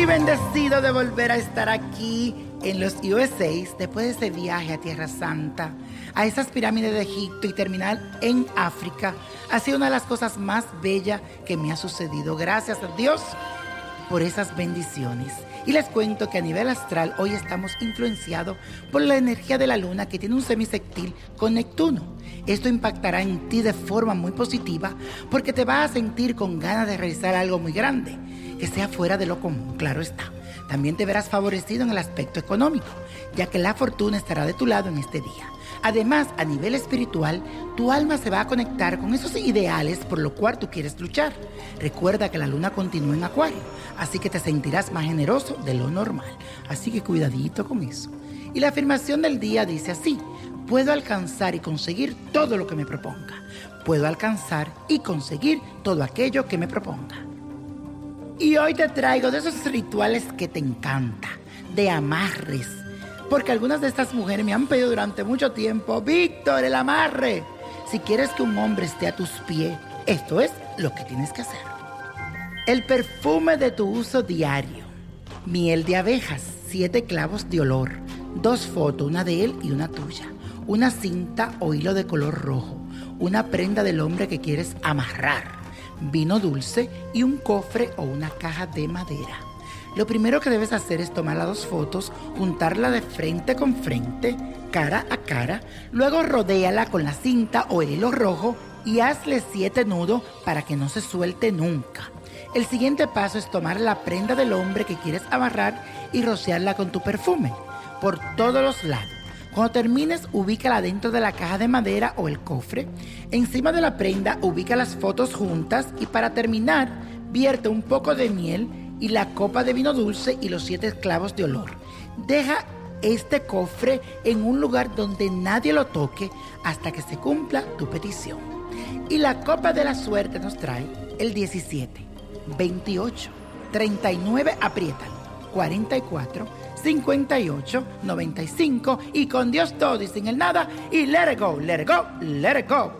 Y bendecido de volver a estar aquí en los USA después de ese viaje a Tierra Santa, a esas pirámides de Egipto y terminar en África. Ha sido una de las cosas más bellas que me ha sucedido. Gracias a Dios por esas bendiciones. Y les cuento que a nivel astral hoy estamos influenciados por la energía de la luna que tiene un semisectil con Neptuno. Esto impactará en ti de forma muy positiva porque te vas a sentir con ganas de realizar algo muy grande que sea fuera de lo común, claro está. También te verás favorecido en el aspecto económico, ya que la fortuna estará de tu lado en este día. Además, a nivel espiritual, tu alma se va a conectar con esos ideales por lo cual tú quieres luchar. Recuerda que la luna continúa en Acuario, así que te sentirás más generoso de lo normal. Así que cuidadito con eso. Y la afirmación del día dice así, puedo alcanzar y conseguir todo lo que me proponga. Puedo alcanzar y conseguir todo aquello que me proponga. Y hoy te traigo de esos rituales que te encanta, de amarres. Porque algunas de estas mujeres me han pedido durante mucho tiempo, Víctor, el amarre. Si quieres que un hombre esté a tus pies, esto es lo que tienes que hacer. El perfume de tu uso diario. Miel de abejas, siete clavos de olor, dos fotos, una de él y una tuya. Una cinta o hilo de color rojo, una prenda del hombre que quieres amarrar vino dulce y un cofre o una caja de madera. Lo primero que debes hacer es tomar las dos fotos, juntarla de frente con frente, cara a cara, luego rodéala con la cinta o el hilo rojo y hazle siete nudos para que no se suelte nunca. El siguiente paso es tomar la prenda del hombre que quieres amarrar y rociarla con tu perfume por todos los lados. Cuando termines, ubícala dentro de la caja de madera o el cofre. Encima de la prenda, ubica las fotos juntas y para terminar, vierte un poco de miel y la copa de vino dulce y los siete clavos de olor. Deja este cofre en un lugar donde nadie lo toque hasta que se cumpla tu petición. Y la copa de la suerte nos trae el 17, 28, 39, aprietan, 44, 58 95 y con Dios todo y sin el nada y let it go, let it go, let it go.